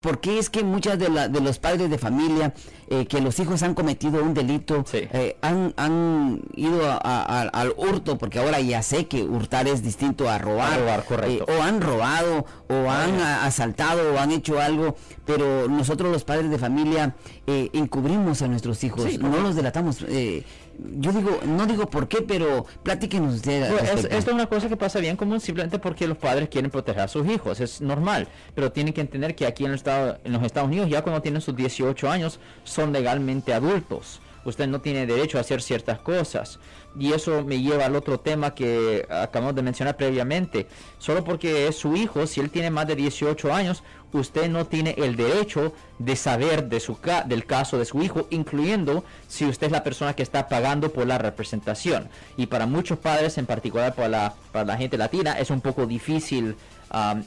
¿Por qué es que muchas de, de los padres de familia, eh, que los hijos han cometido un delito, eh, han, ido al hurto, porque ahora ya sé que hurtar es distinto a robar, robar correcto. Eh, o han robado, o han asaltado, o han hecho algo, pero nosotros los padres de familia encubrimos a nuestros hijos, no los delatamos. Yo digo, no digo por qué, pero platíquenos ustedes. esto es una cosa que pasa bien común simplemente porque los padres quieren proteger a sus hijos, es normal, pero tienen que entender que aquí en, el en los Estados Unidos ya cuando tienen sus 18 años son legalmente adultos. Usted no tiene derecho a hacer ciertas cosas. Y eso me lleva al otro tema que acabamos de mencionar previamente. Solo porque es su hijo, si él tiene más de 18 años, usted no tiene el derecho de saber de su del caso de su hijo, incluyendo si usted es la persona que está pagando por la representación. Y para muchos padres, en particular para la, para la gente latina, es un poco difícil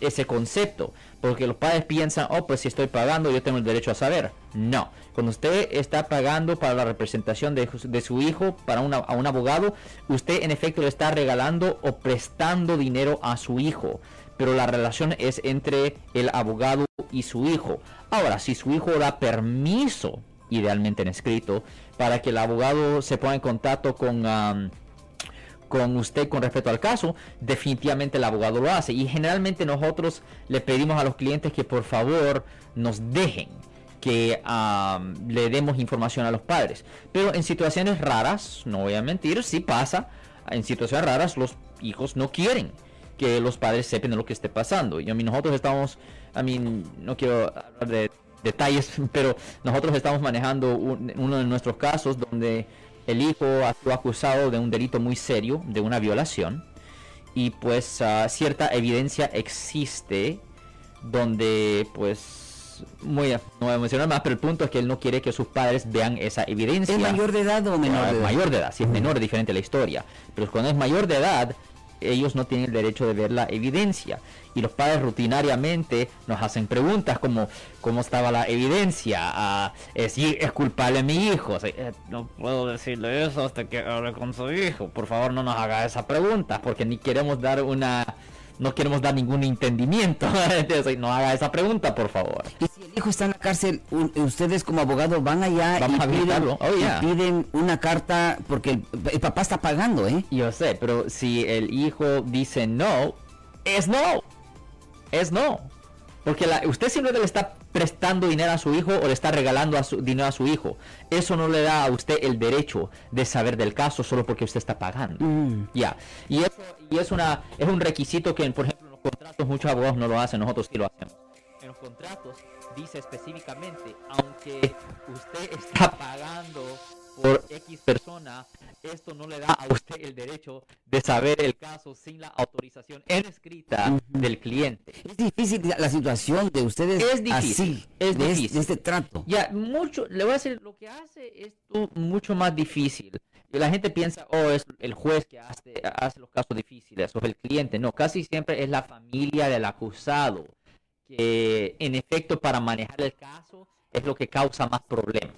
ese concepto, porque los padres piensan, oh, pues si estoy pagando, yo tengo el derecho a saber. No, cuando usted está pagando para la representación de, de su hijo, para una, a un abogado, usted en efecto le está regalando o prestando dinero a su hijo pero la relación es entre el abogado y su hijo. Ahora, si su hijo da permiso, idealmente en escrito, para que el abogado se ponga en contacto con... con usted con respecto al caso, definitivamente el abogado lo hace. Y generalmente nosotros le pedimos a los clientes que por favor nos dejen que le demos información a los padres. Pero en situaciones raras, no voy a mentir, si pasa, en situaciones raras los hijos no quieren que los padres sepan de lo que esté pasando. Y a mí nosotros estamos, a mí no quiero hablar de detalles, pero nosotros estamos manejando uno de nuestros casos donde el hijo sido acusado de un delito muy serio, de una violación, y pues ah, cierta evidencia existe donde pues muy, no voy a mencionar más, pero el punto es que él no quiere que sus padres vean esa evidencia. ¿Es mayor de edad o menor de edad? Mayor de edad, si es menor es diferente la historia. Pero cuando es mayor de edad, ellos no tienen el derecho de ver la evidencia. Y los padres rutinariamente nos hacen preguntas como cómo estaba la evidencia, ah, es, es culpable mi hijo. Eh, no puedo decirle eso hasta que hable con su hijo. Por favor no nos haga esa pregunta porque ni queremos dar una no queremos dar ningún entendimiento. no haga esa pregunta, por favor. El hijo está en la cárcel, ustedes como abogado van allá oh, y, piden, una carta porque el, papá está pagando, ¿eh? Yo sé, pero si el hijo dice no, es no. Es no. Porque la, usted siempre le está prestando dinero a su hijo o le está regalando a su, dinero a su hijo. Eso no le da a usted el derecho de saber del caso solo porque usted está pagando. Mm. Ya. Y eso y es, una, es un requisito que, por ejemplo, en los contratos muchos abogados no lo hacen, nosotros sí lo hacemos. Contratos dice específicamente, aunque usted está pagando por X persona, esto no le da a usted el derecho de saber el caso sin la autorización en escrita del cliente. Es difícil la situación de ustedes. Es difícil. es de, difícil. este trato. Ya, mucho, le voy a decir, lo que hace esto mucho más difícil. Y la gente piensa, oh, es el juez que hace, hace los casos difíciles, o el cliente. No, casi siempre es la familia del acusado, que en efecto para manejar el caso es lo que causa más problemas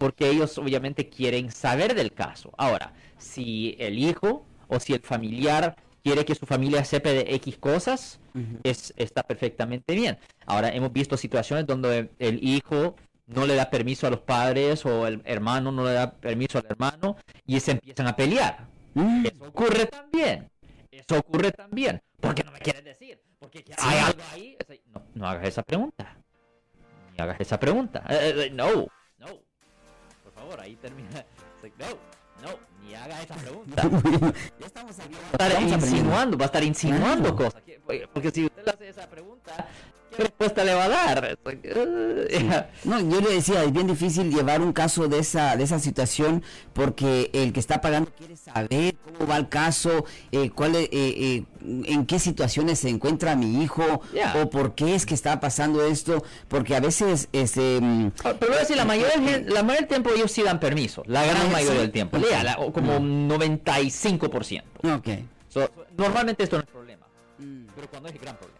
porque ellos obviamente quieren saber del caso. Ahora, si el hijo o si el familiar quiere que su familia sepa de X cosas, es, está perfectamente bien. Ahora, hemos visto situaciones donde el hijo no le da permiso a los padres o el hermano no le da permiso al hermano y se empiezan a pelear. Mm. Eso ocurre también. Eso ocurre también. ¿Por qué no me quieres decir? Porque hay algo ahí. No, no hagas esa pregunta. Ni hagas esa pregunta. Eh, eh, no ahí termina. no, no, ni haga esa pregunta. ya estamos aquí. Va a estar insinuando, va a estar insinuando cosas. Porque si usted le hace esa pregunta, ¿qué respuesta le va a dar? No, yo le decía, es bien difícil llevar un caso de esa, de esa situación porque el que está pagando quiere saber cómo va el caso, eh, cuál, eh, eh, en qué situaciones se encuentra mi hijo o por qué es que está pasando esto, porque a veces... Este, mm, ah, Pero voy a decir, la mayoría, la mayoría del tiempo ellos sí dan permiso, la gran ah, mayoría del tiempo, como 95%. Ok. normalmente esto no es problema, mm. pero cuando es gran problema.